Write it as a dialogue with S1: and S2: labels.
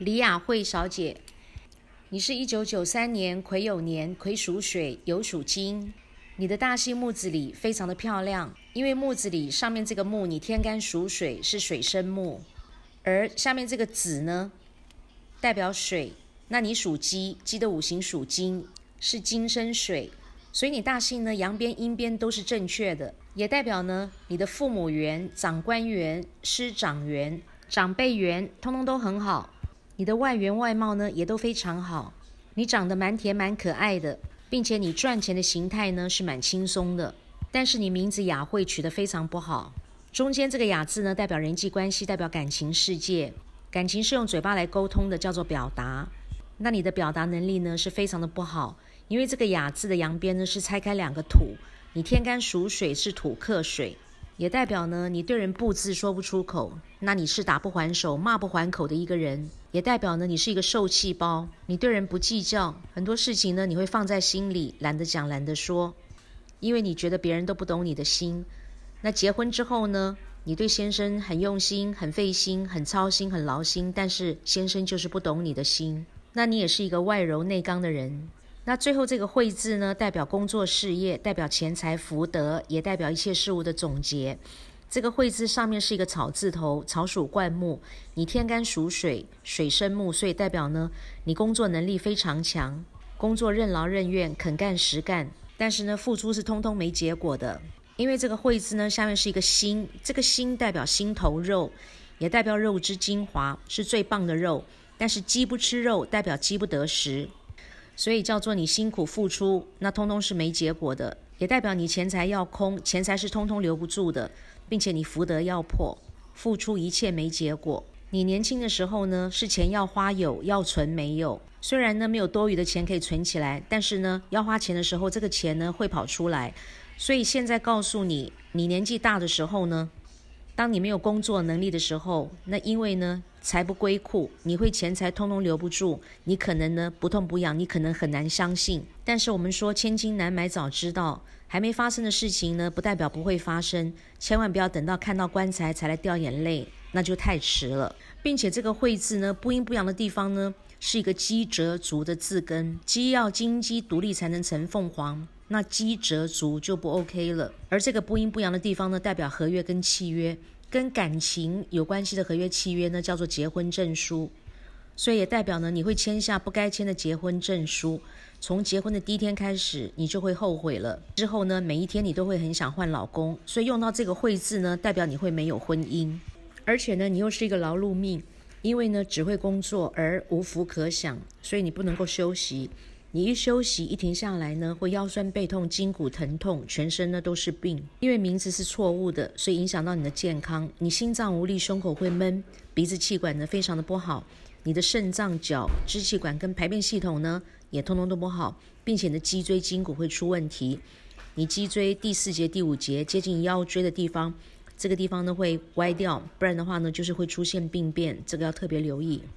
S1: 李雅慧小姐，你是一九九三年癸酉年，癸属水，酉属金。你的大姓木子李非常的漂亮，因为木子李上面这个木，你天干属水，是水生木，而下面这个子呢，代表水。那你属鸡，鸡的五行属金，是金生水，所以你大姓呢，阳边阴边都是正确的，也代表呢，你的父母缘、长官缘、师长缘、长辈缘，通通都很好。你的外缘外貌呢也都非常好，你长得蛮甜蛮可爱的，并且你赚钱的形态呢是蛮轻松的。但是你名字雅慧取得非常不好，中间这个雅字呢代表人际关系，代表感情世界，感情是用嘴巴来沟通的，叫做表达。那你的表达能力呢是非常的不好，因为这个雅字的阳边呢是拆开两个土，你天干属水是土克水。也代表呢，你对人不字说不出口，那你是打不还手、骂不还口的一个人。也代表呢，你是一个受气包，你对人不计较，很多事情呢你会放在心里，懒得讲、懒得说，因为你觉得别人都不懂你的心。那结婚之后呢，你对先生很用心、很费心、很操心、很劳心，但是先生就是不懂你的心。那你也是一个外柔内刚的人。那最后这个“会”字呢，代表工作事业，代表钱财福德，也代表一切事物的总结。这个“会”字上面是一个草字头，草属灌木。你天干属水，水生木，所以代表呢，你工作能力非常强，工作任劳任怨，肯干实干。但是呢，付出是通通没结果的，因为这个“会”字呢，下面是一个心，这个心代表心头肉，也代表肉之精华，是最棒的肉。但是鸡不吃肉，代表饥不得食。所以叫做你辛苦付出，那通通是没结果的，也代表你钱财要空，钱财是通通留不住的，并且你福德要破，付出一切没结果。你年轻的时候呢，是钱要花有，要存没有。虽然呢没有多余的钱可以存起来，但是呢要花钱的时候，这个钱呢会跑出来。所以现在告诉你，你年纪大的时候呢。当你没有工作能力的时候，那因为呢财不归库，你会钱财通通留不住，你可能呢不痛不痒，你可能很难相信。但是我们说千金难买早知道，还没发生的事情呢，不代表不会发生。千万不要等到看到棺材才来掉眼泪，那就太迟了。并且这个“会”字呢，不阴不阳的地方呢，是一个鸡折足的字根，鸡要金鸡独立才能成凤凰。那鸡折足就不 OK 了，而这个不阴不阳的地方呢，代表合约跟契约，跟感情有关系的合约契约呢，叫做结婚证书，所以也代表呢，你会签下不该签的结婚证书，从结婚的第一天开始，你就会后悔了。之后呢，每一天你都会很想换老公，所以用到这个会字呢，代表你会没有婚姻，而且呢，你又是一个劳碌命，因为呢，只会工作而无福可享，所以你不能够休息。你一休息一停下来呢，会腰酸背痛、筋骨疼痛，全身呢都是病。因为名字是错误的，所以影响到你的健康。你心脏无力，胸口会闷，鼻子气管呢非常的不好。你的肾脏、脚、支气管跟排便系统呢也通通都不好，并且你的脊椎筋骨会出问题。你脊椎第四节、第五节接近腰椎的地方，这个地方呢会歪掉，不然的话呢就是会出现病变，这个要特别留意。